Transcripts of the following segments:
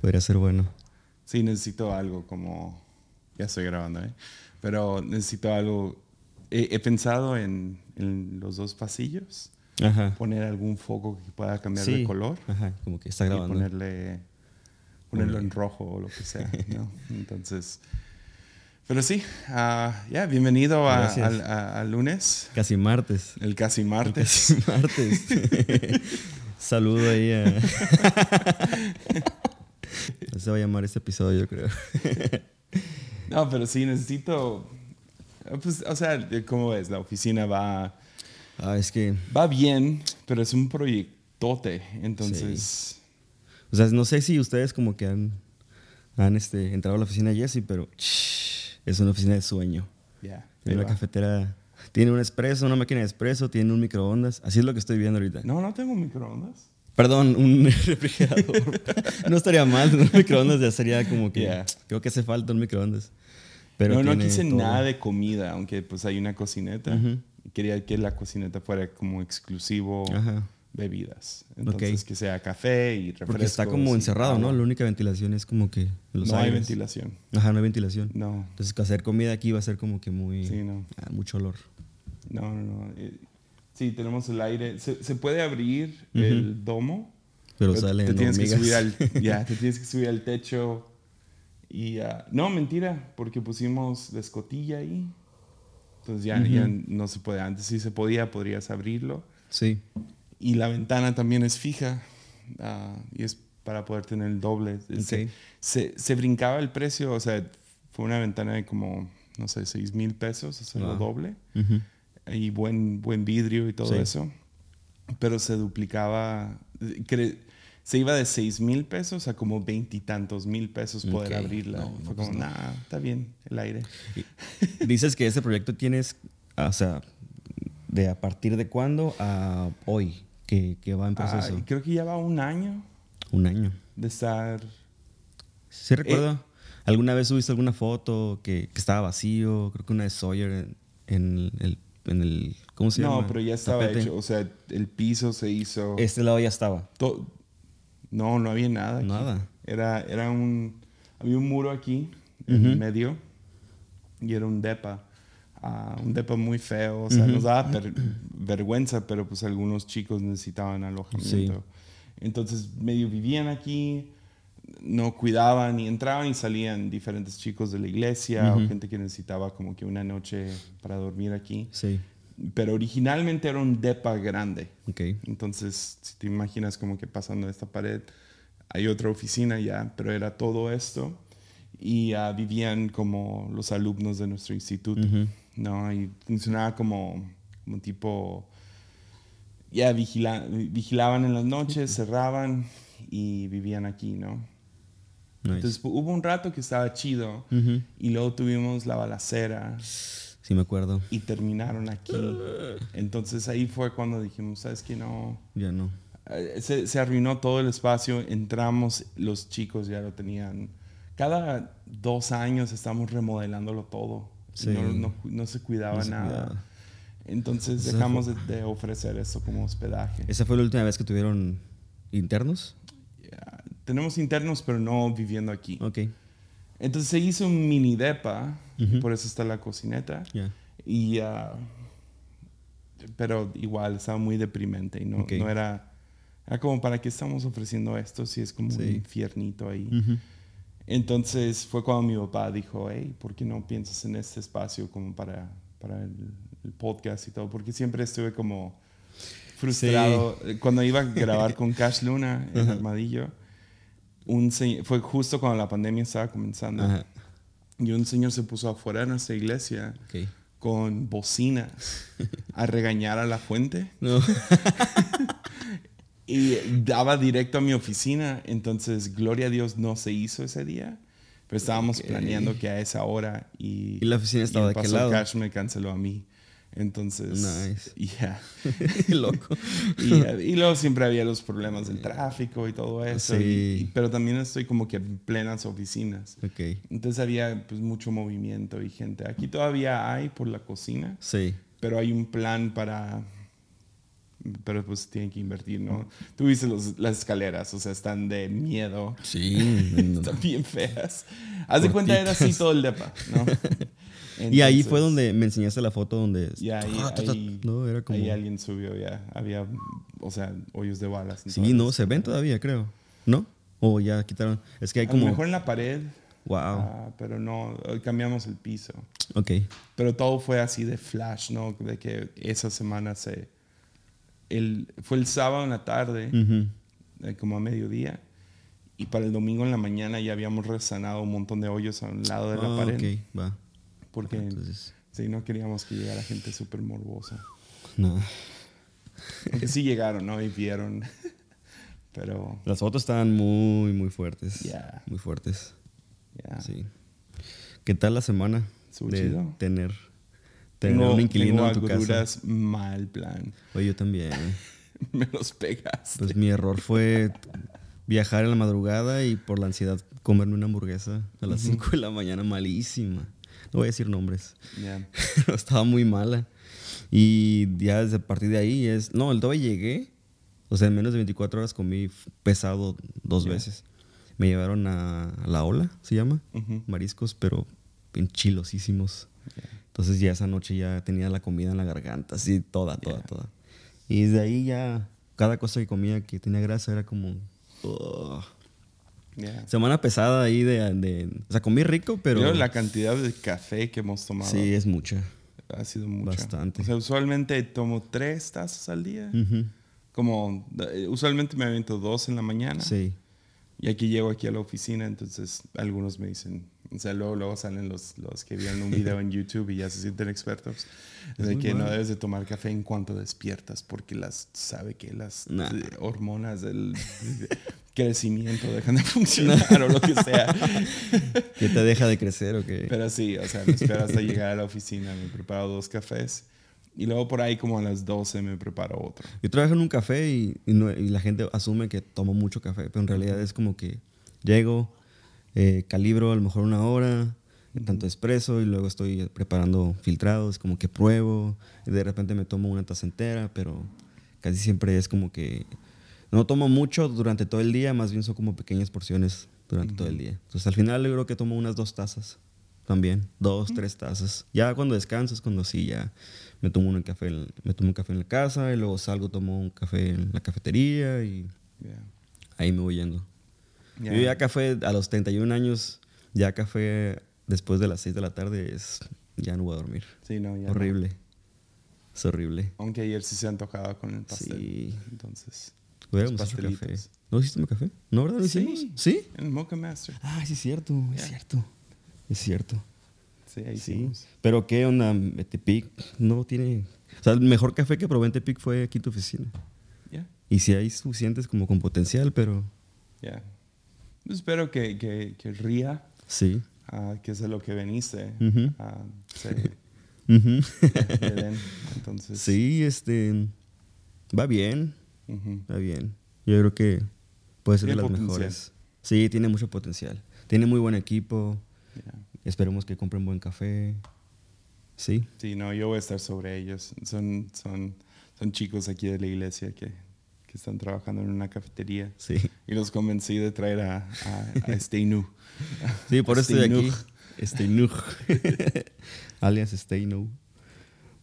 Podría ser bueno. Sí, necesito algo como... Ya estoy grabando, ¿eh? Pero necesito algo... He, he pensado en, en, los dos pasillos. Ajá. Poner algún foco que pueda cambiar Sí. de color. Ajá, como que está Y grabando. ponerle... Ponerlo en rojo o lo que sea, ¿no? Entonces... Pero sí, ah, ya, bienvenido a, al- a- al lunes, Casi martes. el casi martes. Casi martes. Saludo ahí a... Así se va a llamar este episodio, yo creo. No, pero sí necesito. Pues, o sea, ¿cómo ves? La oficina va, Ah, es que... va bien, pero es un proyectote. Entonces, O sea, no sé si ustedes como que han, han este, entrado a la oficina de Jesse, pero shh, es una oficina de sueño. ya. ahí Tiene una va. cafetera, tiene un espresso, una máquina de espresso, tiene un microondas. Así es lo que estoy viendo ahorita. No, no tengo microondas. Perdón, un refrigerador. no estaría mal, un microondas ya sería como que... Yeah. Creo que hace falta un microondas. Pero no, no quise todo. nada de comida, aunque pues hay una cocineta. Ujú. Quería que la cocineta fuera como exclusivo Ajá. bebidas. Entonces, Ok. que sea café y refrescos. Porque está como encerrado, ¿no? La única ventilación es como que los No hay aires. ventilación. Ajá, no hay ventilación. No, Entonces, hacer comida aquí va a ser como que muy... sí, no. ah, mucho olor. No, no, no. Sí, tenemos el aire. Se, se puede abrir el domo. Pero Pero salen te tienes que subir al ya te tienes que subir al techo y ah, no mentira porque pusimos la escotilla ahí entonces ya, ya no se puede antes sí se podía podrías abrirlo Sí. y la ventana también es fija ah, y es para poder tener el doble se, Ok. se, se brincaba el precio o sea fue una ventana de como no sé seis mil pesos hacerlo Wow. doble Ujú. Y buen, buen vidrio y todo Sí. eso. Pero se duplicaba, cre- se iba de 6 mil pesos a como veintitantos mil pesos poder Ok. abrirla. No, no, Fue pues como, no. nah, está bien, el aire. Dices que ese proyecto tienes, o sea, de a partir de cuándo a hoy que, que va en proceso. Ah, creo que ya va un año Un año. de estar... ¿Sí recuerdo? ¿Alguna vez subiste alguna foto que, que estaba vacío? Creo que una de Sawyer en, en el, en el... ¿Cómo se llama? No, pero ya estaba Tapete. hecho. O sea, el piso se hizo... Este lado ya estaba. to- no, no había nada. aquí. Nada. Era, era un... Había un muro aquí, en medio, y era un depa. ah, un depa muy feo. O sea, nos daba vergüenza, pero pues algunos chicos necesitaban alojamiento. Entonces, medio vivían aquí, no cuidaban y entraban y salían diferentes chicos de la iglesia o gente que necesitaba como que una noche para dormir aquí. Sí. Pero originalmente era un depa grande. Ok. Entonces, si te imaginas como que pasando esta pared, hay otra oficina ya, pero era todo esto. Y ah, vivían como los alumnos de nuestro instituto, ¿no? Y funcionaba como, como tipo, ya vigila- vigilaban en las noches, cerraban y vivían aquí, ¿no? Nice. Entonces hu- hubo un rato que estaba chido Ujú. y luego tuvimos la balacera Sí, me acuerdo. y terminaron aquí. Entonces ahí fue cuando dijimos, ¿sabes qué? No, Ya no. eh, se, se arruinó todo el espacio, entramos, los chicos ya lo tenían. Cada dos años estamos remodelándolo todo. Sí. No, no- no se cuidaba No se nada. cuidaba. Entonces Eso dejamos de, de ofrecer esto como hospedaje. ¿Esa fue la última vez que tuvieron internos? Tenemos internos, pero no viviendo aquí. Ok. Entonces se hizo un mini depa, por eso está la cocineta. Ya. Y, ah, pero igual estaba muy deprimente y no, Ok. no era, era como para qué estamos ofreciendo esto si es como un Sí. infiernito ahí. Ujú. Entonces fue cuando mi papá dijo, hey, ¿por qué no piensas en este espacio como para, para el, el podcast y todo? Porque siempre estuve como frustrado. Eh, Cuando iba a grabar con Cash Luna en Armadillo, un fue justo cuando la pandemia estaba comenzando. Ajá. Y un señor se puso afuera de nuestra iglesia con bocinas a regañar a la fuente No. y daba directo a mi oficina. Entonces, gloria a Dios, no se hizo ese día. Pero estábamos planeando que a esa hora y, ¿Y la oficina estaba el de qué lado? Cash me canceló a mí. Entonces, Nice. ya. Loco. Y, y luego siempre había los problemas del tráfico y todo eso. Sí. y- pero también estoy como que en plenas oficinas. Ok. Entonces había pues, mucho movimiento y gente. Aquí todavía hay por la cocina, Sí. pero hay un plan para pero pues tienen que invertir, ¿no? Tú viste los, las escaleras, o sea, están de miedo. Sí. están bien feas. Haz de cuenta, era así todo el depa, ¿no? Y ahí fue donde me enseñaste la foto donde... Y ahí, ahí, no, era como... ahí alguien subió ya. Había, o sea, hoyos de balas. Sí, no, se ven todavía, creo. ¿No? O ya quitaron. Es que hay como... A lo mejor en la pared. Wow. Ah, pero no, cambiamos el piso. Ok. Pero todo fue así de flash, ¿no? De que esa semana se... El, fue el sábado en la tarde, eh, como a mediodía. Y para el domingo en la mañana ya habíamos resanado un montón de hoyos a un lado de la Ah, pared. va. Porque Entonces, sí, no queríamos que llegara gente súper morbosa. no. Aunque sí llegaron, ¿no? Y vieron. Pero, Las fotos estaban muy, muy fuertes. Ya. Muy fuertes. ya. Sí. ¿Qué tal la semana de chido. tener, tener Tengo, un inquilino tengo en tu casa? mal plan. Oye, yo también. Me los pegas. Pues mi error fue viajar en la madrugada y por la ansiedad comerme una hamburguesa a las 5 de la mañana malísima. No voy a decir nombres, pero estaba muy mala. Y ya desde a partir de ahí es... No, el doble llegué, o sea, en menos de 24 horas comí pesado dos Ya. veces. Me llevaron a, a La Ola, se llama, Ujú. mariscos, pero bien chilosísimos. Entonces ya esa noche ya tenía la comida en la garganta, así toda, toda, toda. Y desde ahí ya cada cosa que comía que tenía grasa era como... Semana pesada ahí de, de- O sea, comí rico, pero... La cantidad de café que hemos tomado Sí, es mucha. ha sido mucha. Bastante. O sea, usualmente tomo tres tazas al día. Como, eh, usualmente me aviento dos en la mañana. Sí. Y aquí llego aquí a la oficina, entonces algunos me dicen, o sea, luego, luego salen los, los que vieron un video en YouTube y ya se sienten expertos, de que no debes de tomar café en cuanto despiertas, porque las, sabe que las Nah. eh, hormonas del crecimiento dejan de funcionar o lo que sea. ¿Qué te deja de crecer o qué? Pero sí, o sea, me espero hasta llegar a la oficina, me preparo dos cafés y luego por ahí como a las 12 me preparo otro. Yo trabajo en un café y, y no- y la gente asume que tomo mucho café, pero en realidad es como que llego, eh, calibro a lo mejor una hora, tanto expreso, y luego estoy preparando filtrados, como que pruebo, y de repente me tomo una taza entera, pero casi siempre es como que no tomo mucho durante todo el día, más bien son como pequeñas porciones durante todo el día. Entonces al final yo creo que tomo unas dos tazas también, dos, tres tazas. Ya cuando descanso es cuando sí, ya me tomo un café, me tomo un café en la casa y luego salgo, tomo un café en la cafetería y Ya. ahí me voy yendo. Ya. Yo ya café a los 31 años, ya café después de las 6 de la tarde es, ya no voy a dormir. Sí, no, ya no. horrible. Es horrible. Aunque ayer sí se antojaba con el pastel. Sí. Entonces, Hubiéramos hecho café. ¿No hiciste café? ¿No, verdad? ¿Lo Sí. hicimos? ¿Sí? en Mocha Master. Ah, sí es cierto, es Ya. cierto. Es cierto. Sí, ahí Sí. hicimos. Pero qué onda, Tepic no tiene... O sea, el mejor café que probé en Tepic fue aquí en tu oficina. Ya, Y si hay suficientes como con potencial, pero ya. Espero que, que, que Ría, sí. ah, que es de lo que veniste, se Ujú. le den. Entonces, sí, este... Va bien, va bien. Yo creo que puede ser de las potencial. mejores. Sí, tiene mucho potencial. Tiene muy buen equipo. Esperemos que compren buen café. Sí. Sí, no, yo voy a estar sobre ellos. Son, son, son chicos aquí de la iglesia que, que están trabajando en una cafetería. Sí. Y los convencí de traer a, a, a Steinu. Sí, por eso estoy aquí. Steinug. Alias Steinu.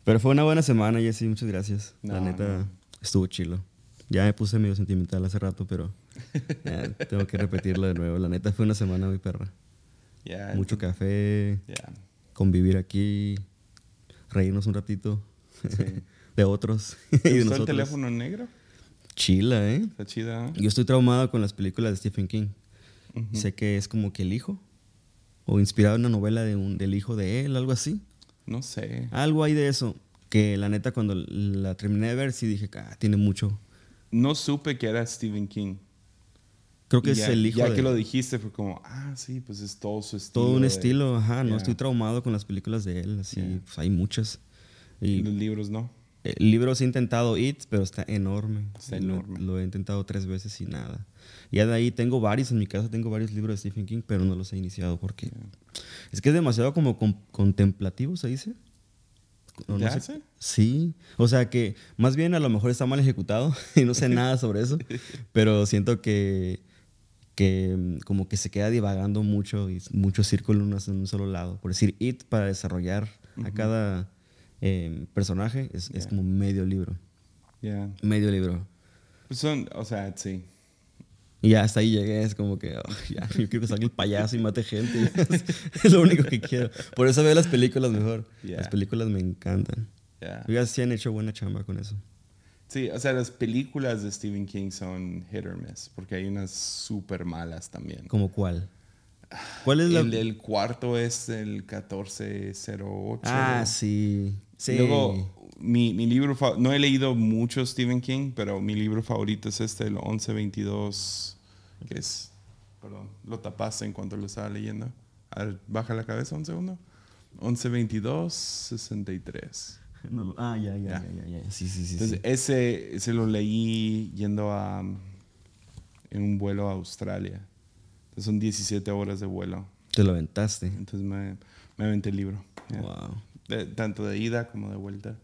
Pero fue una buena semana, Jessy. Muchas gracias. la neta, no. estuvo chilo. Ya me puse medio sentimental hace rato, pero tengo que repetirlo de nuevo. La neta fue una semana muy perra. Ya, Mucho café, Ya, convivir aquí, reírnos un ratito sí. de otros ¿Te y de el teléfono negro? Chila, ¿eh? Está chida. ¿eh? Yo estoy traumado con las películas de Stephen King. Sé que es como que el hijo. O inspirado en una novela de un, del hijo de él, algo así. No sé. Algo hay de eso. Que la neta, cuando la terminé de ver, sí dije, ah, tiene mucho. No supe que era Stephen King. Creo que Y es ya, el hijo Ya de que lo dijiste, fue como, ah, sí, pues es todo su estilo. todo un de- estilo. Ajá, no estoy traumado con las películas de él. Así, pues hay muchas. Y los libros no. el libro sí he intentado It, pero está enorme. Está Lo- enorme. Lo, he intentado tres veces y nada. Ya de ahí tengo varios en mi casa, tengo varios libros de Stephen King, pero no los he iniciado porque es que es demasiado como con- contemplativo, se dice. No, ¿Ya sé-? Sí, o sea que más bien a lo mejor está mal ejecutado y no sé nada sobre eso, pero siento que, que mm, como que se queda divagando mucho y mucho círculo en un, solo lado. Por decir, It para desarrollar a cada eh, personaje es, es Ya. como medio libro, Ya. medio libro. Pues son, o sea, sí. Y ya hasta ahí llegué, es como que, "Oh, ya, yo quiero que salga el payaso y mate gente. es lo único que quiero. Por eso veo las películas mejor. Las películas me encantan. Ya. Oiga, sí han hecho buena chamba con eso. Sí, o sea, las películas de Stephen King son hit or miss, porque hay unas súper malas también. ¿Como cuál? ¿Cuál es la...? El, el cuarto es el 1408. Ah, sí. Sí. Luego, mi, mi libro, no he leído mucho Stephen King, pero mi libro favorito es este, el 1122, que es, perdón, lo tapaste en cuanto lo estaba leyendo. A ver, baja la cabeza un segundo. 1122, 63. No ah, ya, ya, Ya. ya, ya, ya. Sí, sí, sí. Entonces, sí. ese, ese lo leí yendo a, en un vuelo a Australia. Entonces, son 17 horas de vuelo. Te lo aventaste. Entonces, me, me aventé el libro. Wow. De- tanto de ida como de vuelta.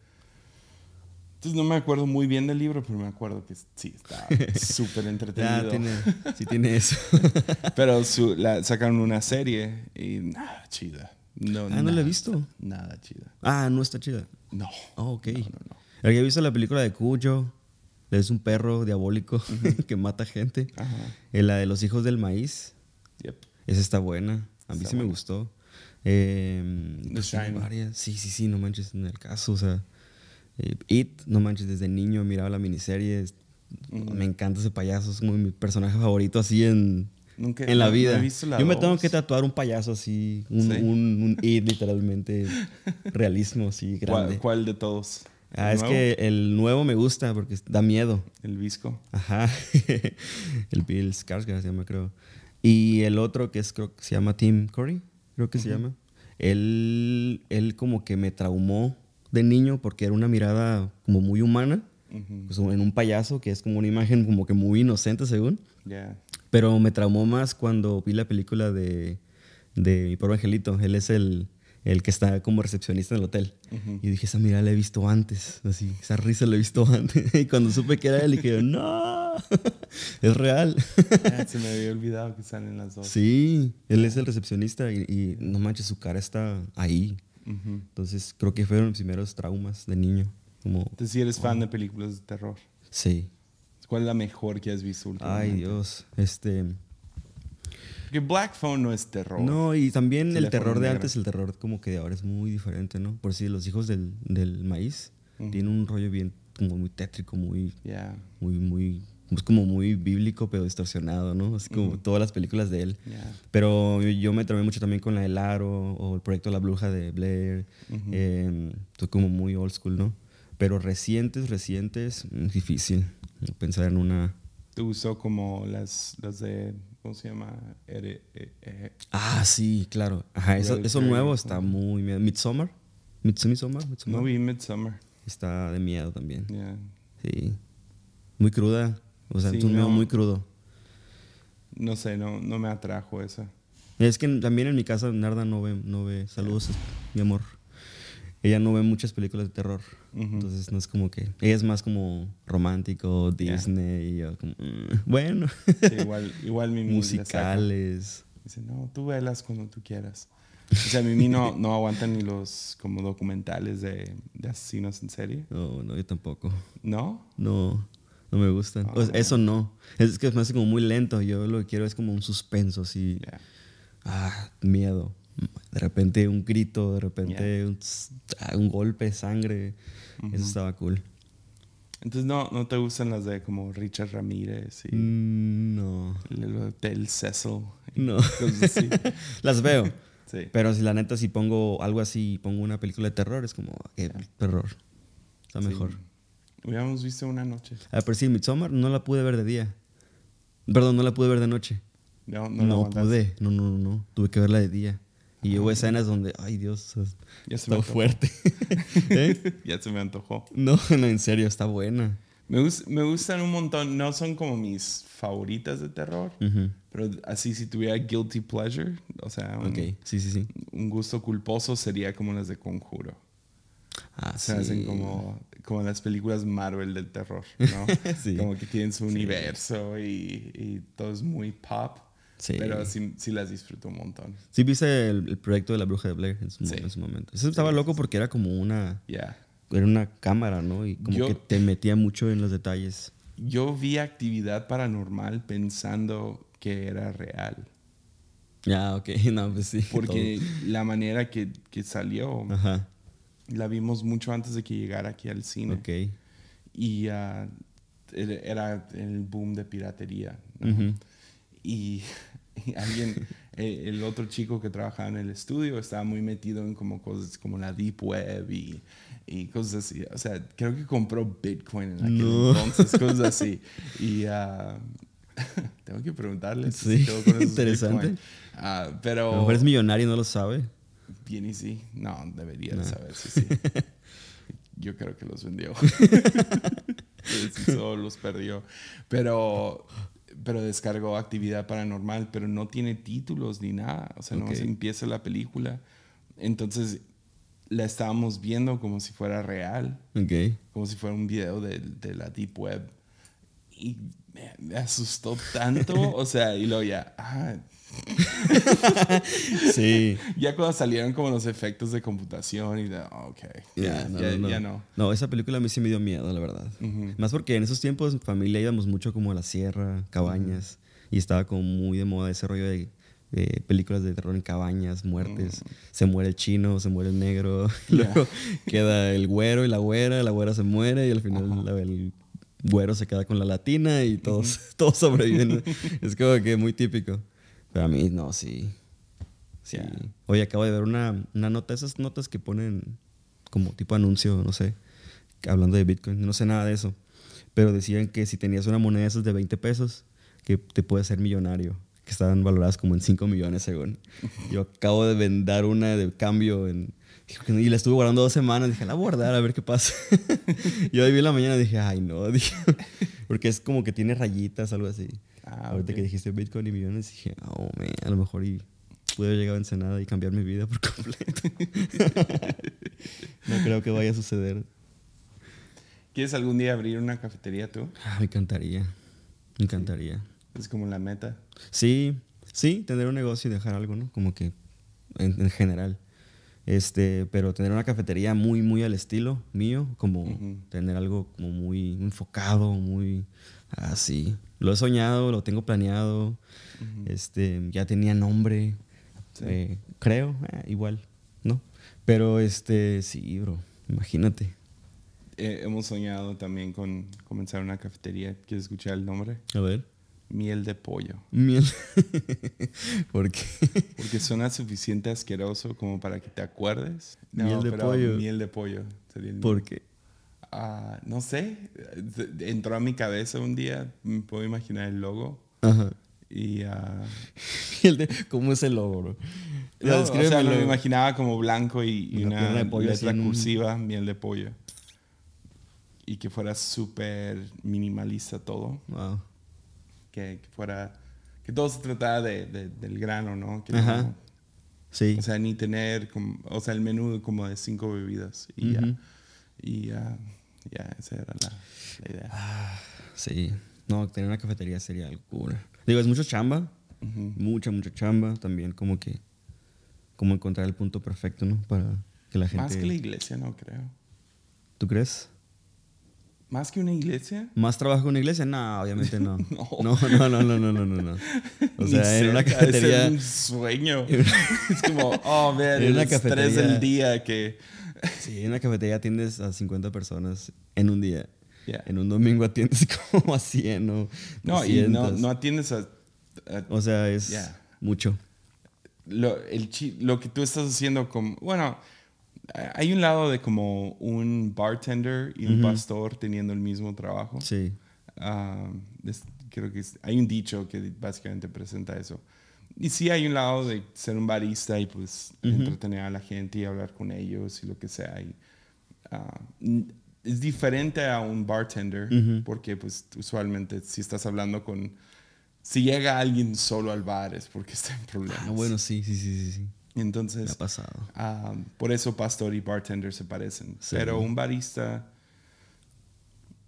Entonces no me acuerdo muy bien del libro, pero me acuerdo que sí, está súper entretenido. Ya, tiene, sí tiene eso. Pero su- la, sacaron una serie y nada chida. No, Ah, no la he visto. Nada chida. Ah, no está chida. No. Oh, ok. No, no, no. Había visto la película de Cuyo. Es un perro diabólico que mata gente. Ajá. Eh, La de los hijos del maíz. Yep. Esa está buena. A mí Está sí me gustó. Eh, The pues, tiene Shining. varias. Sí, sí, sí, no manches en el caso. O sea, It, no manches, desde niño miraba la miniserie. es- Me encanta ese payaso. Es como mi personaje favorito así en, Nunca- en la vida. la Yo me tengo que tatuar un payaso así. Un, ¿Sí? un, un It, literalmente. realismo así, grande. ¿Cuál, cuál de todos? Ah, ¿El es nuevo? que el nuevo me gusta porque da miedo. El visco. Ajá. el Bill Skarsgård se llama, creo. Y el otro que es, creo que se llama Tim Curry, creo que se llama. Él, él como que me traumó de niño porque era una mirada como muy humana, Ujú. pues, en un payaso que es como una imagen como que muy inocente según. Ya. Pero me traumó más cuando vi la película de, de Mi Pobre Angelito. Él es el, el que está como recepcionista en el hotel. Ujú. Y dije, esa mirada la he visto antes. Así, esa risa la he visto antes. y cuando supe que era él, dije, no, es real. Ah, se me había olvidado que salen las dos. sí, él es el recepcionista y, y no manches, su cara está ahí. Entonces creo que fueron mis primeros traumas de niño. Como, Entonces, si eres fan de películas de terror, sí. ¿cuál es la mejor que has visto últimamente? Ay, Dios. Este. Porque Black Phone no es terror. No, y también el terror de antes, el terror como que de ahora es muy diferente, ¿no? Por si los hijos del, del maíz Ujú. tienen un rollo bien, como muy tétrico, muy, muy, muy, es como muy bíblico, pero distorsionado, ¿no? Así como todas las películas de él. Ya. Pero yo, me traumé mucho también con la del Aro o el proyecto La Bruja de Blair. Eh, estoy como muy old school, ¿no? Pero recientes, recientes, mm, difícil pensar en una... ¿Te gustó como las, las de, ¿cómo se llama? Ere- eh, eh, Ah, sí, claro. Ajá, eso, eso nuevo está muy... miedo. Midsommar. Mids- Midsommar. Midsommar. no vi Midsummer. Está de miedo también. Ya. Sí. Muy cruda. O sea, Sí, es un miedo no. muy crudo. No sé, no, no me atrajo esa. Es que también en mi casa Narda no ve, no ve. Saludos, mi amor. Ella no ve muchas películas de terror. Entonces no es como que. Ella es más como romántico. Disney. Y yo como. mm, bueno. Sí, igual, igual mi. Musicales. Dice, no, tú velas cuando tú quieras. O sea, a mí no, no aguantan ni los como documentales de, de asesinos en serie. No, no, yo tampoco. ¿No? No, no me gustan. O sea, Ah. eso no. Es que me hace como muy lento. Yo lo que quiero es como un suspenso, así. Ah, miedo. De repente un grito, de repente un, ah, un golpe, sangre. Eso estaba cool. Entonces, no, no te gustan las de como Richard Ramírez y Mm, no. el Cecil. No. Las veo. Sí. Pero si la neta, si pongo algo así, pongo una película de terror, es como, eh, terror. Está Sí. Hubiéramos visto una noche. Ah, pero sí, Midsommar no la pude ver de día. Perdón, no la pude ver de noche. No, no, No, pude. No, no, no, no. Tuve que verla de día. Y hubo escenas donde, ay Dios, Ya se está fuerte. ¿Eh? Ya se me antojó. No, no, en serio, está buena. Me, me gustan un montón. No son como mis favoritas de terror. Pero así, si tuviera guilty pleasure, o sea, un, sí, sí, sí. un gusto culposo sería como las de Conjuro. Ah, Se sí. hacen como, como las películas Marvel del terror, ¿no? Sí. Como que tienen su universo y, y todo es muy pop. Sí. Pero sí, sí las disfruto un montón. Sí, viste el, el proyecto de la bruja de Blair en su, Sí. en su momento. Eso estaba loco porque era como una. Ya. Era una cámara, ¿no? Y como Yo- que te metía mucho en los detalles. Yo vi actividad paranormal pensando que era real. Ya, ok. No, pues sí. Porque la manera que, que salió, todo. Ajá. La vimos mucho antes de que llegara aquí al cine. Ok. Y ah, era el boom de piratería. y, y alguien, eh, el otro chico que trabajaba en el estudio estaba muy metido en como cosas como la deep web y, y cosas así. O sea, creo que compró Bitcoin en aquel No. entonces, cosas así. Y ah, tengo que preguntarle si Sí, quedó con esos interesante. Ah, A lo pero mejor es millonario y no lo sabe. Bien y sí. No, debería de No. saber si sí. Yo creo que los vendió. Solo los perdió. Pero, pero descargó actividad paranormal, pero no tiene títulos ni nada. O sea, no se empieza la película. Entonces la estábamos viendo como si fuera real, Ok. como si fuera un video de, de la Deep Web. Y me, me asustó tanto. o sea, y luego ya, ah, Sí. ya cuando salieron como los efectos de computación y de, ah, ok, ya, Ya, no, ya, no, ya no. esa película a mí sí me dio miedo, la verdad. Más porque en esos tiempos, en familia íbamos mucho como a la sierra, cabañas. Y estaba como muy de moda ese rollo de, películas de terror en cabañas, muertes. Se muere el chino, se muere el negro. Luego queda el güero y la güera. La güera se muere y al final la- el güero se queda con la latina y todos, todos sobreviven. es como que muy típico. Pero a mí, no, sí. Sí. Ya. Oye, acabo de ver una, una nota, esas notas que ponen como tipo anuncio, no sé, hablando de Bitcoin, no sé nada de eso, pero decían que si tenías una moneda de esas de 20 pesos, que te puedes ser millonario, que estaban valoradas como en 5 millones según. Yo acabo de vender una de cambio en... Y la estuve guardando dos semanas, dije, la voy a guardar a ver qué pasa. Yo ahí vi en la mañana y dije, ay no, dije, porque es como que tiene rayitas, algo así. Ah, Ahorita ok. que dijiste Bitcoin y millones, dije, oh, man, a lo mejor y puedo llegar a Ensenada y cambiar mi vida por completo. no creo que vaya a suceder. ¿Quieres algún día abrir una cafetería tú? Ah, me encantaría. Me encantaría. Es como la meta. Sí, sí, tener un negocio y dejar algo, ¿no? Como que en, en general. Este, pero tener una cafetería muy, muy al estilo mío, como tener algo como muy enfocado, muy así. Lo he soñado, lo tengo planeado. Este, ya tenía nombre. Sí. eh, creo, eh, igual, ¿no? Pero este, sí, bro, imagínate. Eh, hemos soñado también con comenzar una cafetería. ¿Quieres escuchar el nombre? A ver. Miel de pollo. Miel. ¿Por qué? Porque suena suficiente asqueroso como para que te acuerdes. Miel de pero pollo. Miel de pollo. ¿Por qué? Ah, no sé. Entró a mi cabeza un día. Me puedo imaginar el logo. Ajá. Y. de- ¿Cómo es el logo, bro? no, o sea, descríbemelo. me imaginaba como blanco y, y Una de letra cursiva, miel de pollo. Y que fuera súper minimalista todo. Wow. Que, que fuera. Que todo se tratara de, de- del grano, ¿no? Que Ajá. no- Sí. o sea, ni tener. como- o sea, el menú como de cinco bebidas. Y Ujú. ya. Y ya. Ya, esa era la, la idea. Sí. No, tener una cafetería sería locura. Digo, es mucho chamba. Ujú. Mucha, mucha chamba. También como que... Como encontrar el punto perfecto, ¿no? Para que la gente... Más que la iglesia, no creo. ¿Tú crees? Más que una iglesia. ¿Más trabajo que una iglesia? No, obviamente no. No. no, no, no, no, no, no, no. O sea, en una cafetería... un sueño. es como, oh, man, En una estrés del día que. Sí, en una cafetería atiendes a 50 personas en un día. Yeah. En un domingo atiendes como a 100 o No, y no, 200. no atiendes a. a- O sea, es Yeah. mucho. lo, el chi- lo que tú estás haciendo como. Bueno, hay un lado de como un bartender y un Ujú. pastor teniendo el mismo trabajo. Sí. Ah, es- creo que es- hay un dicho que básicamente presenta eso. Y sí hay un lado de ser un barista y pues Ujú. entretener a la gente y hablar con ellos y lo que sea. Y, ah, es diferente a un bartender Ujú. porque pues usualmente si estás hablando con... Si llega alguien solo al bar es porque está en problemas. Ah, bueno, sí, sí, sí, sí. sí. Entonces, Me ha pasado. ah, por eso pastor y bartender se parecen. Pero un barista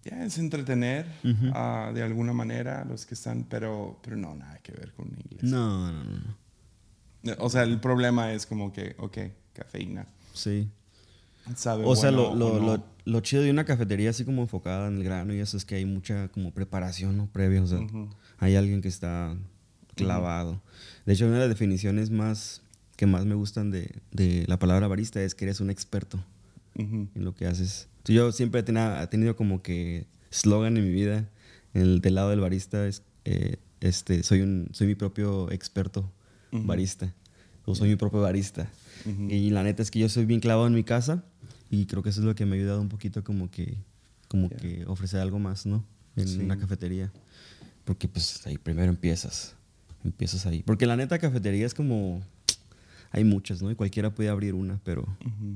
ya es entretener ah, de alguna manera los que están, pero, pero no, nada que ver con inglés. No, no, no. O sea, el problema es como que, ok, cafeína. Sí. Sabe O sea, bueno lo, o lo, no. lo, lo chido de una cafetería así como enfocada en el grano y eso es que hay mucha como preparación ¿no? previa. O sea, hay alguien que está clavado. De hecho, una de las definiciones más que más me gustan de, de la palabra barista es que eres un experto Ujú. en lo que haces. Yo siempre he tenido, he tenido como que slogan en mi vida, en el del lado del barista es, eh, este, soy, un, soy mi propio experto barista, o soy mi propio barista. Y la neta es que yo soy bien clavado en mi casa y creo que eso es lo que me ha ayudado un poquito como que, como Ya. que ofrecer algo más, ¿no? En Sí. una cafetería. Porque pues ahí primero empiezas, empiezas ahí. Porque la neta cafetería es como, hay muchas, ¿no? Y cualquiera puede abrir una, pero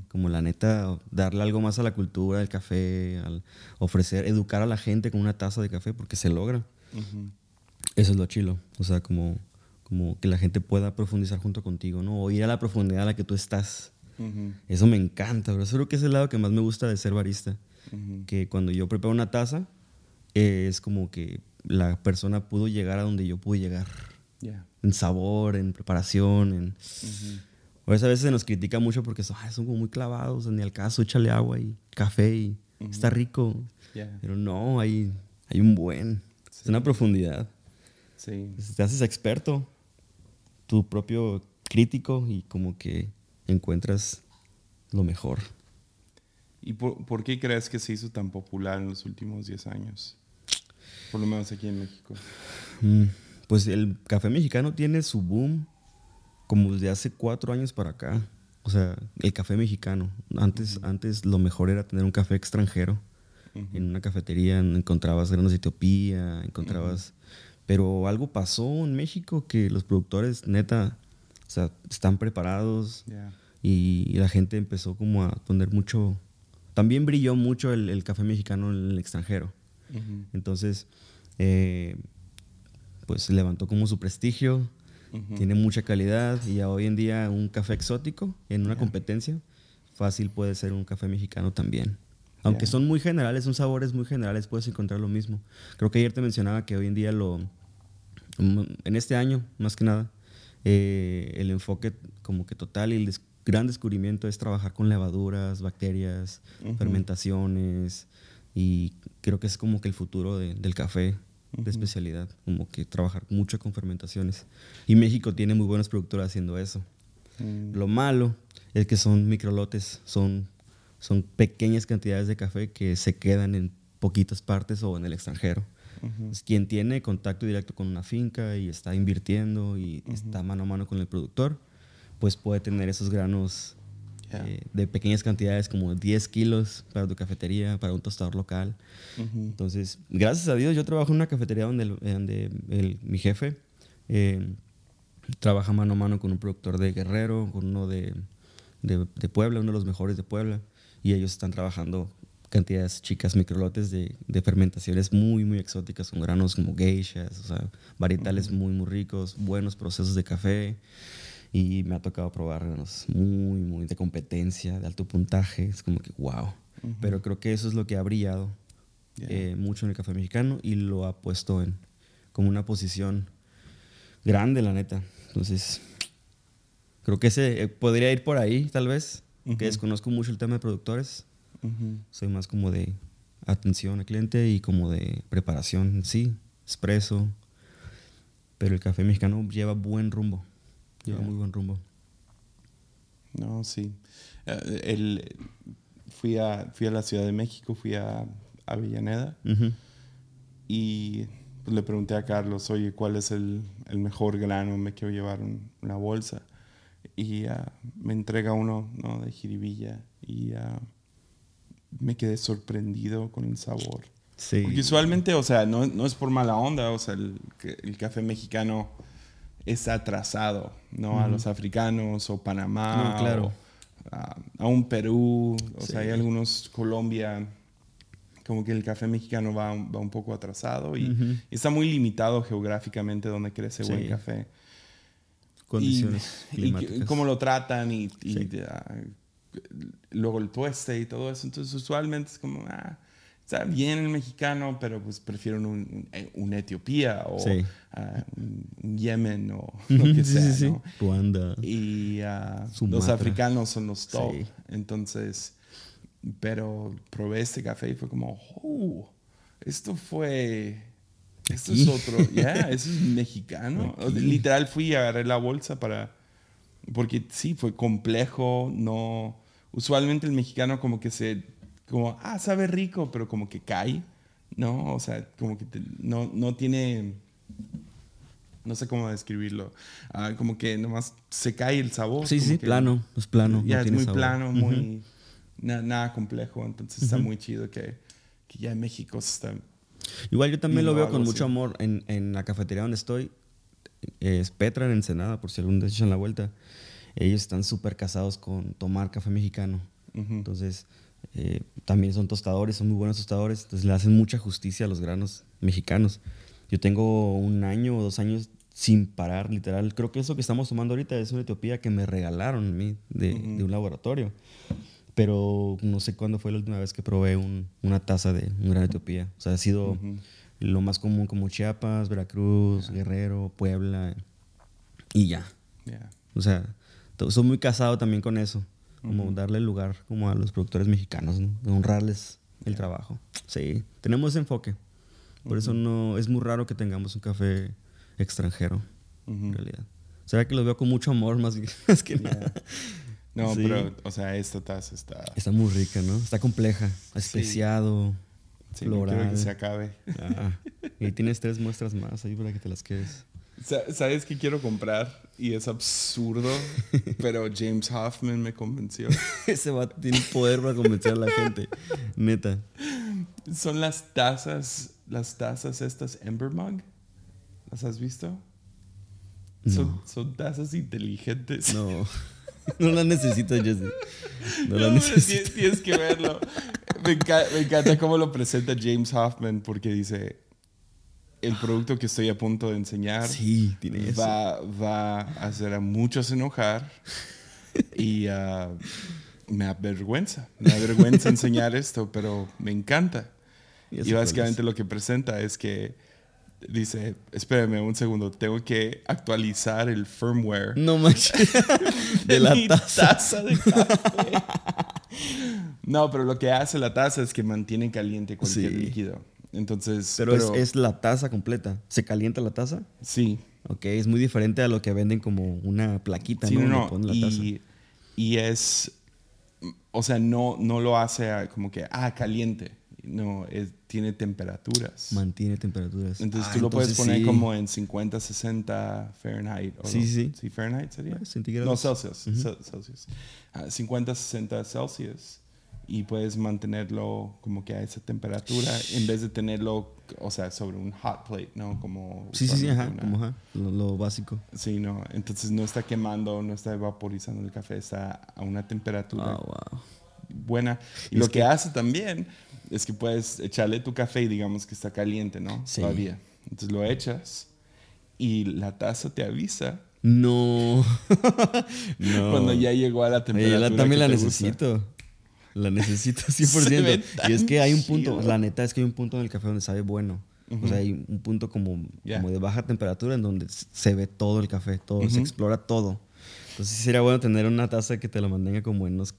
como la neta, darle algo más a la cultura del café, al ofrecer, educar a la gente con una taza de café, porque se logra. Eso es lo chilo. O sea, como, como que la gente pueda profundizar junto contigo, ¿no? O ir a la profundidad a la que tú estás. Eso me encanta, bro. Eso creo que es el lado que más me gusta de ser barista. Que cuando yo preparo una taza, eh, es como que la persona pudo llegar a donde yo pude llegar. Ya. En sabor, en preparación, en... O a veces se nos critica mucho porque son, "Ay, son como muy clavados, ni al caso, échale agua y café y está rico. Ya. Pero no, hay, hay un buen. Es una profundidad. Sí. Te haces experto, tu propio crítico y como que encuentras lo mejor. ¿Y por, por qué crees que se hizo tan popular en los últimos 10 años? Por lo menos aquí en México. Mm, Pues el café mexicano tiene su boom como desde hace cuatro años para acá. O sea, el café mexicano. Antes, antes lo mejor era tener un café extranjero. En una cafetería encontrabas granos de Etiopía, encontrabas... Pero algo pasó en México que los productores, neta, o sea, están preparados y, y la gente empezó como a poner mucho... También brilló mucho el, el café mexicano en el extranjero. Entonces, eh, pues levantó como su prestigio, tiene mucha calidad y hoy en día un café exótico en una competencia, fácil puede ser un café mexicano también. Aunque son muy generales, son sabores muy generales, puedes encontrar lo mismo. Creo que ayer te mencionaba que hoy en día lo, mm, en este año, más que nada, eh, el enfoque como que total y el des- gran descubrimiento es trabajar con levaduras, bacterias, fermentaciones y creo que es como que el futuro de- del café de especialidad, como que trabajar mucho con fermentaciones. Y México tiene muy buenos productores haciendo eso. Mm. Lo malo es que son microlotes, son, son pequeñas cantidades de café que se quedan en poquitas partes o en el extranjero. Quien tiene contacto directo con una finca y está invirtiendo y está mano a mano con el productor, pues puede tener esos granos Ya. eh, de pequeñas cantidades como 10 kilos para tu cafetería, para un tostador local. Ujú. Entonces, gracias a Dios, yo trabajo en una cafetería donde, el- donde el- mi jefe eh, trabaja mano a mano con un productor de Guerrero, con uno de, de, de Puebla, uno de los mejores de Puebla, y ellos están trabajando cantidades chicas, microlotes de, de fermentaciones muy, muy exóticas, con granos como geishas, o sea, varietales muy, muy ricos, buenos procesos de café. Y me ha tocado probar granos muy, muy de competencia, de alto puntaje. Es como que, wow. Pero creo que eso es lo que ha brillado eh, mucho en el café mexicano y lo ha puesto en como una posición grande, la neta. Entonces, creo que ese eh, podría ir por ahí, tal vez. Que desconozco mucho el tema de productores. Soy más como de atención al cliente y como de preparación sí, expreso. Pero el café mexicano lleva buen rumbo. Lleva Ya. muy buen rumbo. No, sí. Eh, el, fui, a, fui a la Ciudad de México, fui a Avellaneda Ujú. y pues, le pregunté a Carlos, oye, ¿cuál es el, el mejor grano? Me quiero llevar un- una bolsa. Y ah, me entrega uno ¿no? de jiribilla y ah, me quedé sorprendido con el sabor. Sí. Porque usualmente, o sea, no, no es por mala onda, o sea, el, el café mexicano es atrasado, ¿no? A los africanos o Panamá. No, claro. o a, a un Perú, o Sí. sea, hay algunos, Colombia, como que el café mexicano va, va un poco atrasado y, y está muy limitado geográficamente donde crece buen Sí. café. condiciones y, climáticas. y cómo lo tratan y, y, ah, luego el tueste y todo eso. Entonces, usualmente es como, ah, está bien el mexicano, pero pues prefiero un, un, Etiopía o Sí. ah, un, un Yemen o lo que sea, sí, sí. ¿no? Ruanda. Y ah, los africanos son los top. Entonces, pero probé este café y fue como, oh, esto fue, esto Aquí. es otro, ya, eso es mexicano. Literal fui y agarré la bolsa para, porque sí, fue complejo, no, usualmente el mexicano como que se, como, ah, sabe rico, pero como que cae, ¿no? O sea, como que te- no, no tiene no sé cómo describirlo. Ah, como que nomás se cae el sabor. Sí, sí, plano. Es plano. Ya no es muy sabor. plano, muy. na- nada complejo. Entonces está muy chido que, que ya en México se está. Igual yo también lo veo con así. mucho amor en, en la cafetería donde estoy. Es Petra en Ensenada, por si algún día echan la vuelta. Ellos están súper casados con tomar café mexicano. Ujú. Entonces, eh, también son tostadores, son muy buenos tostadores. Entonces, le hacen mucha justicia a los granos mexicanos. Yo tengo un año o dos años sin parar, literal. Creo que eso que estamos tomando ahorita es una Etiopía que me regalaron a mí de, de un laboratorio. Pero no sé cuándo fue la última vez que probé un- una taza de un gran Etiopía. O sea, ha sido lo más común como Chiapas, Veracruz, Guerrero, Puebla. Y ya. O sea, soy muy casado también con eso. Como darle lugar como a los productores mexicanos, ¿no? De honrarles el trabajo. Sí, tenemos ese enfoque. Por eso no es muy raro que tengamos un café extranjero, en realidad. Será que lo veo con mucho amor más, que- más que nada. No, Sí. pero, o sea, esta taza está. Está muy rica, ¿no? Está compleja, especiado, Sí, no quiero floral. que se acabe. Ah, y tienes tres muestras más ahí para que te las quedes. Sa- ¿Sabes qué quiero comprar? Y es absurdo, pero James Hoffman me convenció. Ese va tiene poder para convencer a la gente. Neta. Son las tazas, las tazas estas Ember Mug. ¿Las has visto? Son, son tazas inteligentes. No. No la necesito, Jesse. No la No, necesito. tienes, tienes que verlo. Me, enca- me encanta cómo lo presenta James Hoffman porque dice, el producto que estoy a punto de enseñar Sí, tiene va, va a hacer a muchos enojar y ah, me avergüenza. Me avergüenza enseñar esto, pero me encanta. Y Y básicamente lo que presenta es que dice, espérame un segundo, tengo que actualizar el firmware No manches. De la mi taza. de café. no, pero lo que hace la taza es que mantiene caliente cualquier Sí. líquido. Entonces, Pero, es, es la taza completa. ¿Se calienta la taza? sí, Ok, es muy diferente a lo que venden como una plaquita, sí, ¿no? no, la. Y, y es, o sea, no, no lo hace como que, ah, caliente. No, es, tiene temperaturas. Mantiene temperaturas. Entonces Ah, tú lo puedes poner sí. como en 50, 60 Fahrenheit. ¿o Sí, no? sí. Sí, Fahrenheit sería. Ah, centígrados. No, Celsius. Cel- Celsius. Ah, 50, 60 Celsius. Y puedes mantenerlo como que a esa temperatura en vez de tenerlo, o sea, sobre un hot plate, ¿no? Como Sí, sí, sí, ajá. Como ajá. Lo, lo básico. Sí, no. Entonces no está quemando, no está vaporizando el café, está a una temperatura Ah, wow. buena. Y, Y lo que, que- hace también es que puedes echarle tu café y digamos que está caliente, ¿no? Sí. Todavía. Entonces lo echas y la taza te avisa No. no. cuando ya llegó a la Oye, temperatura. yo la- también que la te gusta. La necesito Se 100%. ve y es que hay un punto, chido. la neta es que hay un punto en el café donde sabe bueno. O sea, hay un punto como, Ya. como de baja temperatura en donde se ve todo el café, todo, se Ujú. explora todo. Entonces sería bueno tener una taza que te lo mantenga como en unos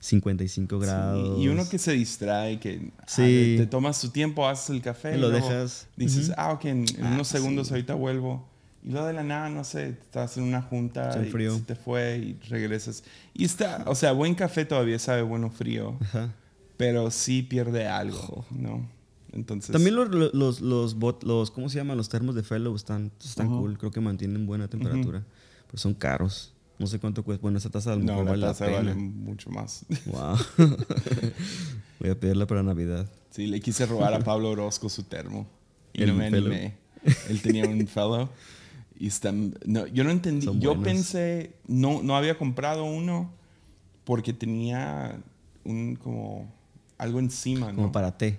55 grados. Sí, Y uno que se distrae, que ah, Sí. te, te tomas tu tiempo, haces el café. Y lo luego dejas. Dices, Ujú. ah, ok, en, en Ah, unos segundos sí. ahorita vuelvo. Y luego de la nada, no sé, estás en una junta Hace y frío. se te fue y regresas. Y está, o sea, buen café todavía sabe bueno frío, Ajá. pero sí pierde algo, ¿no? Entonces. También los, los, los, bot- los- ¿cómo se llaman? Los termos de Fellow están, están Ujú. cool. Creo que mantienen buena temperatura. Pero son caros. No sé cuánto cuesta. Bueno, esa taza a lo No, mejor la vale taza la pena. vale mucho más. Wow. Voy a pedirla para Navidad. Sí, le quise robar a Pablo Orozco su termo. Y El no me fellow. animé. Él tenía un fellow. Y no, yo no entendí. Son yo buenos. pensé, no, no había comprado uno porque tenía un como algo encima, Como para té.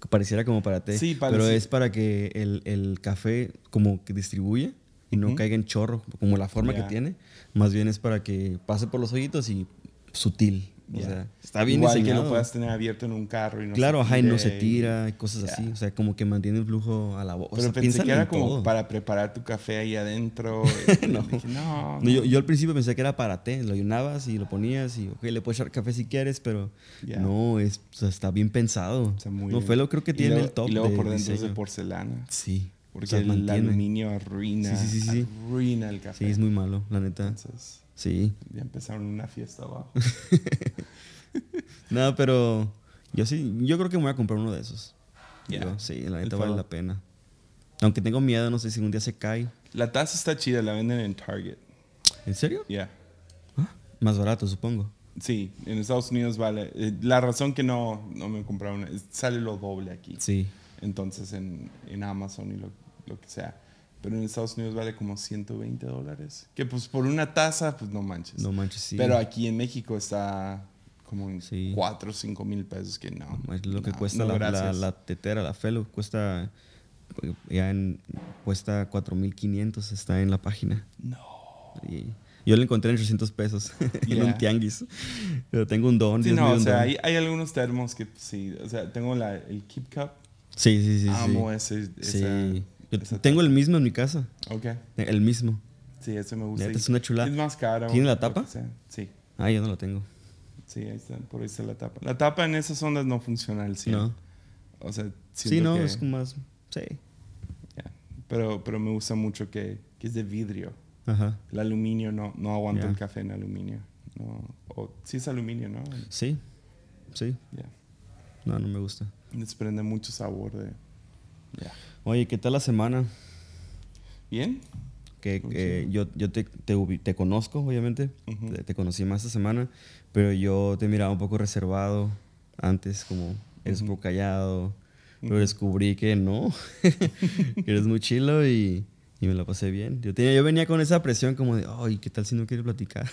Que Pareciera como para té. Sí, Pero es para que el, el café como que distribuye y no caiga en chorro, como la forma que tiene. Más bien es para que pase por los hoyitos y sutil. O sea, está bien Igual diseñado. que lo puedas tener abierto en un carro y no claro, se ajá, y no se tira y cosas Ya. así. O sea, como que mantiene el flujo a la voz. Pero o sea, pensé que era como todo. para preparar tu café ahí adentro. y No. dije, no, No, yo, yo al principio pensé que era para té, lo llenabas y lo ponías y, ok, le puedes echar café si quieres, pero Ya. no, es, o sea, está bien pensado. O sea, muy no, bien. fue lo creo que tiene luego- el top Y luego de por dentro es de porcelana. Sí. Porque o sea, el mantiene. aluminio arruina, Sí, sí, sí, sí. arruina el café. Sí, es muy malo, la neta. Entonces, Sí. ya empezaron una fiesta abajo. No, pero yo sí, yo creo que me voy a comprar uno de esos. Yo, sí, la neta vale la pena. Aunque tengo miedo, no sé si un día se cae. La taza está chida, la venden en Target. ¿En serio? Ya. Más barato, supongo. Sí, en Estados Unidos vale. eh, La razón que no, no me compraron es sale lo doble aquí. Sí. Entonces en, en Amazon y lo, lo que sea. Pero en Estados Unidos vale como 120 dólares. Que pues por una taza, pues no manches. No manches, sí. Pero aquí en México está como en Sí. 4 o 5 mil pesos que no. Es lo que cuesta no, la, la, la tetera, la Fellow. Cuesta, ya en, cuesta 4.500, está en la página. No. Y yo lo encontré en 800 pesos en un Yeah. tianguis. Pero tengo un don. Sí, Dios no, mío, o sea, hay, hay algunos termos que sí. O sea, tengo la, el Keep Cup. Sí, sí, sí. Amo sí. ese. Sí. Yo tengo el mismo en mi casa. Ok. El mismo. Sí, ese me gusta. Es una chulada. Es más caro. ¿Tiene la tapa? Sí. Ah, yo no lo tengo. Sí, ahí está. Por ahí está la tapa. La tapa en esas ondas no funciona al 100. No. O sea, Sí, no, que- es como más. Sí. Pero, pero me gusta mucho que, que es de vidrio. Ajá. El aluminio no, no aguanta el café en aluminio. No. O, sí es aluminio, ¿no? Sí. Sí. Ya. No, no me gusta. Desprende mucho sabor de... Ya. Oye, ¿qué tal la semana? ¿Bien? Que eh, yo, yo te, te, te conozco, obviamente. Ujú. te, te conocí más esta semana. Pero yo te miraba un poco reservado antes, como eres un Ujú. poco callado. Pero Ujú. descubrí que no. que eres muy chilo y, y me la pasé bien. Yo, tenía, yo venía con esa presión como de, ay, ¿qué tal si no quiere platicar?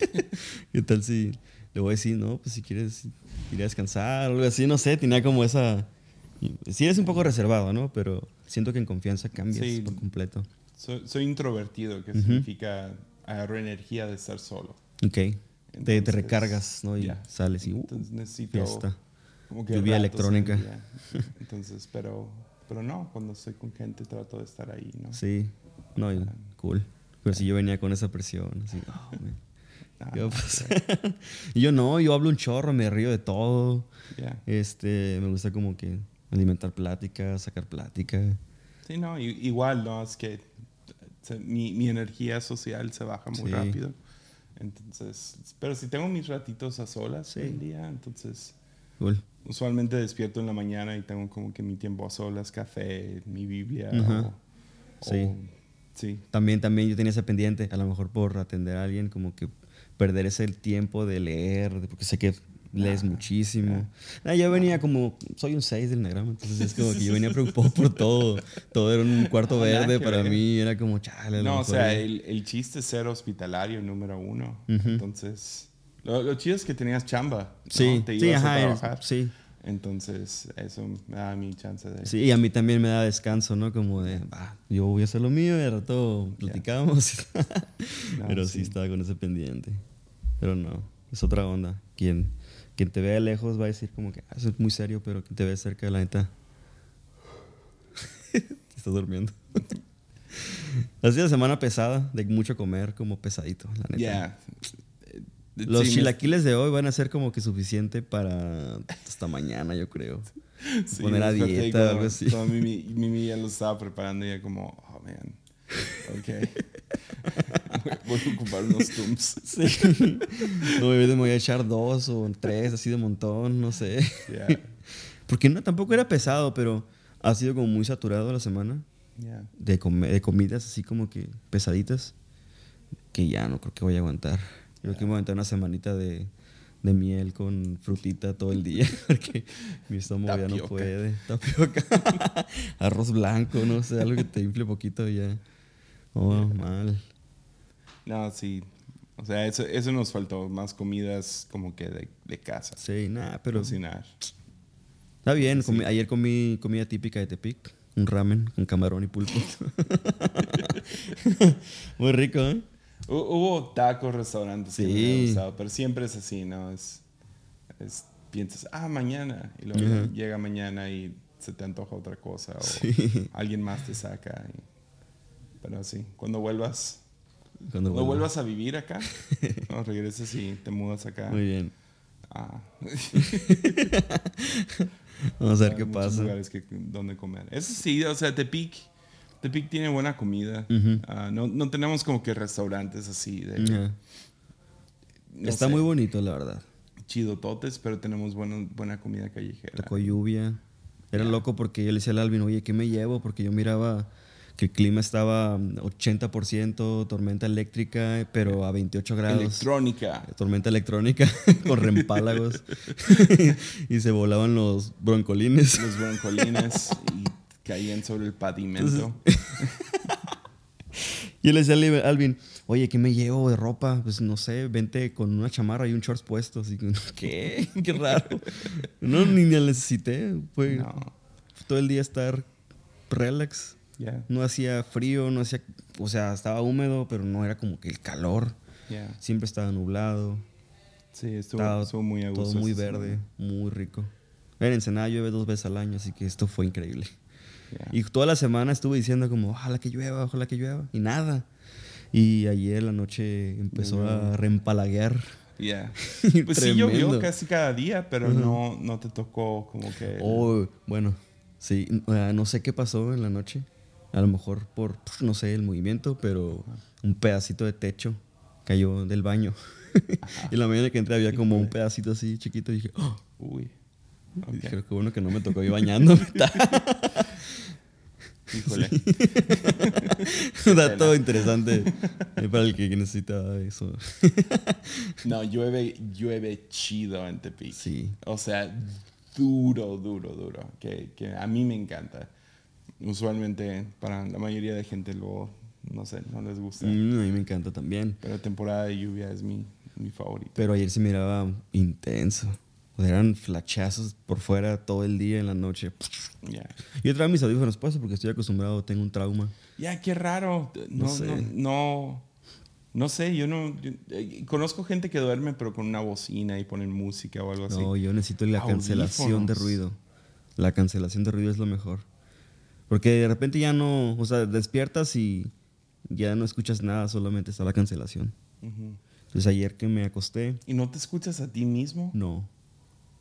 ¿Qué tal si le voy a decir, no, pues si quieres ir a descansar o algo así? No sé, tenía como esa... Sí eres un poco reservado, ¿no? Pero siento que en confianza cambias Sí. por completo. Soy, soy introvertido, que significa agarro energía de estar solo. Ok. te, te Entonces, recargas, ¿no? Y ya. sales y... uh, Entonces necesito fiesta. como que Lluvia electrónica. en. Entonces, pero, pero no, cuando estoy con gente trato de estar ahí, ¿no? Sí, no, y- cool. Pero si yo venía con esa presión, así, oh, man, Ah, ¿qué va a no, pasar? y yo no, yo hablo un chorro, me río de todo. Este, me gusta como que alimentar plática, sacar plática. Sí, no, igual, ¿no? Es que se- mi, mi energía social se baja muy Sí. rápido. Entonces, pero si tengo mis ratitos a solas Sí. el día, entonces Cool. usualmente despierto en la mañana y tengo como que mi tiempo a solas, café, mi Biblia. O- Sí. o- sí. También, también yo tenía ese pendiente, a lo mejor por atender a alguien, como que perder ese tiempo de leer, porque sé que lees Ah, muchísimo. Ah, yo venía como, soy un 6 del Enneagrama, entonces es como que yo venía preocupado por todo. Todo era un cuarto No, verde para ver. mí, era como, chale. a No, o sea, el, el chiste es ser hospitalario número uno. Ujú. Entonces, lo, lo chido es que tenías chamba. ¿no? Sí, Te sí, ibas a ajá, es- trabajar. sí. Entonces, eso me da mi chance de... Sí, y a mí también me da descanso, ¿no? Como de, "Va, yo voy a hacer lo mío y al rato platicamos. No, Pero sí. sí. estaba con ese pendiente. Pero no, es otra onda. Quien, quien te vea de lejos va a decir como que, "Ah, eso es muy serio, pero quien te ve cerca de la neta... Estás durmiendo. ha sido semana pesada, de mucho comer, como pesadito, la neta. Ya. Eh, Los sí, chilaquiles de hoy van a ser como que suficiente para hasta mañana, yo creo. sí, poner a dieta, como- algo así. Mimi, Mimi ya lo estaba preparando y ya como, oh, man. Ok. Voy a ocupar unos tums. Sí. No, me voy a echar dos o tres, así de montón, no sé. Ya. Porque no, tampoco era pesado, pero ha sido como muy saturado la semana Ya. de, come- de comidas así como que pesaditas, que ya no creo que voy a aguantar. Creo que me voy a aguantar una semanita de, de miel con frutita todo el día, porque mi estómago ya no Tapioca. puede. Tapioca. Arroz blanco, no sé, algo que te infle poquito y ya. Oh, mal. No, sí. O sea, eso, eso nos faltó. Más comidas como que de, de casa. Sí, nada, pero Cocinar. está bien. Sí. Comí- ayer comí comida típica de Tepic. un ramen con camarón y pulpo. Muy rico, ¿eh? Hubo tacos, restaurantes que me han gustado, pero siempre es así, ¿no? Es, es piensas, ah, mañana, y luego llega mañana y se te antoja otra cosa, o alguien más te saca. pero sí, cuando vuelvas, cuando, vuelvas a vivir acá, no, regresas y te mudas acá. Muy bien. Ah. Vamos a ver qué pasa. lugares que, donde comer. Eso sí, o sea, Tepic, Tepic tiene buena comida. Ah, no, no, tenemos como que restaurantes así de... Está muy bonito, la verdad. Chido totes, pero tenemos buena, buena comida callejera. Tocó lluvia. Era loco porque yo le decía al Alvin, oye, ¿qué me llevo? Porque yo miraba que el clima estaba 80% tormenta eléctrica, pero a 28 grados. Electrónica. Tormenta electrónica con rempálagos. y se volaban los broncolines. Los broncolines y caían sobre el pavimento. yo le decía a Alvin, oye, ¿qué me llevo de ropa? Pues no sé, vente con una chamarra y un shorts puesto. Así que, ¿qué? Qué raro. No, ni la necesité. Fue todo el día estar relax. No hacía frío, no hacía, o sea, estaba húmedo, pero no era como que el calor. Siempre estaba nublado. Sí, estuvo, muy a Todo muy verde, muy rico. En Ensenada llueve dos veces al año, así que esto fue increíble. Y toda la semana estuve diciendo como, ojalá que llueva, ojalá que llueva. Y nada. Y ayer la noche empezó a reempalaguear. Yeah. Pues sí llovió casi cada día, pero no, no te tocó como que... Oh, bueno, sí. No sé qué pasó en la noche. A lo mejor por, no sé, el movimiento, pero un pedacito de techo cayó del baño. y la mañana que entré había como un pedacito así chiquito y dije, oh". Uy. Creo que bueno que no me tocó ir bañándome. Híjole. Un dato interesante para el que necesita eso. no, llueve, llueve chido en Tepic. Sí. O sea, duro, duro, duro. Que, que a mí me encanta usualmente para la mayoría de gente luego, no sé, no les gusta. Mm, a mí me encanta también. Pero temporada de lluvia es mi, mi favorito. Pero ayer se miraba intenso. eran flachazos por fuera todo el día en la noche. Yeah. Yo traigo mis audífonos puestos porque estoy acostumbrado, tengo un trauma. Ya, qué raro. No, no, sé. no, no, sé, yo no. Eh, conozco gente que duerme, pero con una bocina y ponen música o algo así. No, yo necesito la cancelación de ruido. La cancelación de ruido es lo mejor. Porque de repente ya no, o sea, despiertas y ya no escuchas nada, solamente está la cancelación. Entonces ayer que me acosté... ¿Y no te escuchas a ti mismo? No.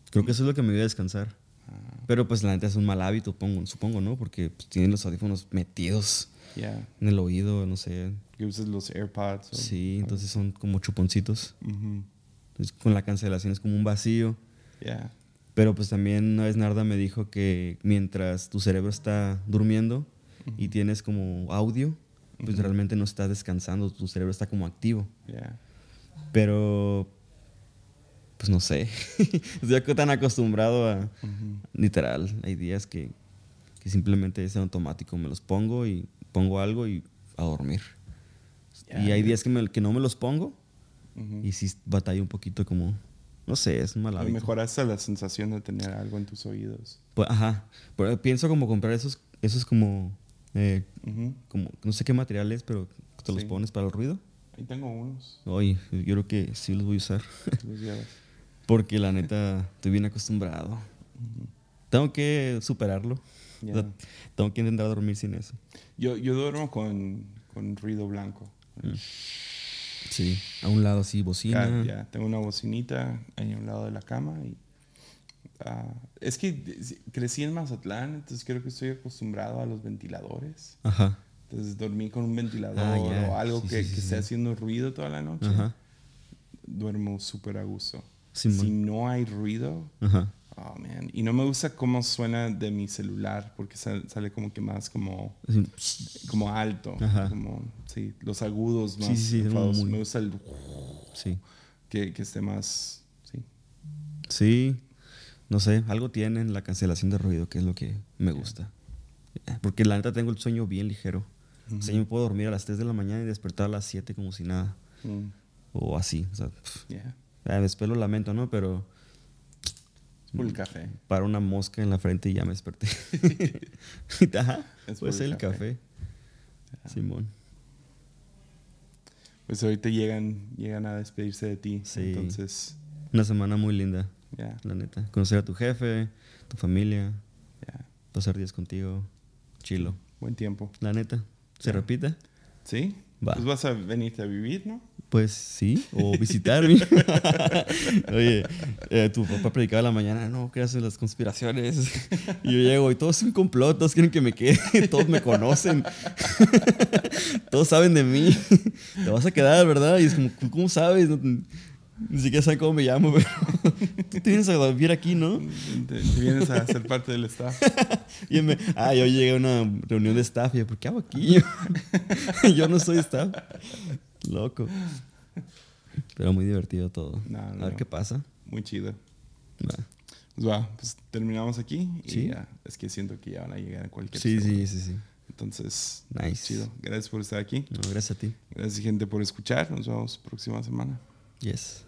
Creo que eso es lo que me voy a descansar. Ah. Pero pues la neta es un mal hábito, pongo, supongo, ¿no? Porque pues, tienen los audífonos metidos en el oído, no sé. Que usas los AirPods. sí, entonces son como chuponcitos. Entonces con la cancelación es como un vacío. Yeah. Pero pues también una vez Narda me dijo que mientras tu cerebro está durmiendo y tienes como audio, pues realmente no estás descansando, tu cerebro está como activo. Pero, pues no sé, estoy tan acostumbrado a, literal, hay días que, que, simplemente es automático, me los pongo y pongo algo y a dormir. y hay días que, me, que no me los pongo y sí batallo un poquito como no sé, es un mal hábito. Mejoraste la sensación de tener algo en tus oídos. Pues, ajá. Pero pienso como comprar esos, esos como, eh, como, no sé qué material es, pero te los pones para el ruido. Ahí tengo unos. Oye, yo creo que sí los voy a usar. Porque la neta, estoy bien acostumbrado. Tengo que superarlo. tengo que intentar dormir sin eso. Yo, yo duermo con, con ruido blanco. Mm. Sí, a un lado sí, bocina. Ya, tengo una bocinita ahí a un lado de la cama y... Ah, es que crecí en Mazatlán, entonces creo que estoy acostumbrado a los ventiladores. Ajá. Entonces dormí con un ventilador ah, o algo que, esté haciendo ruido toda la noche. Ajá. Duermo súper a gusto. si no hay ruido, Ajá. Oh, man. Y no me gusta cómo suena de mi celular, porque sale, como que más como, como alto. Como, sí, los agudos más. Sí, Me gusta el. Sí. Que, que, esté más. Sí. Sí. No sé, algo tiene la cancelación de ruido, que es lo que me gusta. Porque la neta tengo el sueño bien ligero. O sea, yo me puedo dormir a las 3 de la mañana y despertar a las 7 como si nada. Mm. O así. O sea, después lo lamento, ¿no? Pero el café. Para una mosca en la frente y ya me desperté. Ajá, Es ser el café. Simón. Pues ahorita llegan, llegan a despedirse de ti. Sí. Entonces, Una semana muy linda, ya, la neta. Conocer a tu jefe, tu familia, ya. pasar días contigo. Chilo. Buen tiempo. La neta. ¿Se repite? ¿Sí? Va. Pues vas a venirte a vivir, ¿no? Pues sí, o visitarme. Oye, eh, tu papá predicaba en la mañana, no, ¿qué hacen las conspiraciones? Y yo llego y todos son complot, todos quieren que me quede, todos me conocen, todos saben de mí. Te vas a quedar, ¿verdad? Y es como, ¿tú ¿cómo sabes? No- ni siquiera saben cómo me llamo, pero tú tienes a vivir aquí, ¿no? Te, te vienes a ser parte del staff. Y me, ah, yo llegué a una reunión de staff y yo, ¿por qué hago aquí? yo no soy staff. Loco. Pero muy divertido todo. No, a no. ver qué pasa. Muy chido. Va. Pues va, pues terminamos aquí. Y Sí. ya, es que siento que ya van a llegar a cualquier Sí, sí, sí, sí. Entonces, Nice. chido. Gracias por estar aquí. Gracias a ti. Gracias, gente, por escuchar. Nos vemos próxima semana. Yes.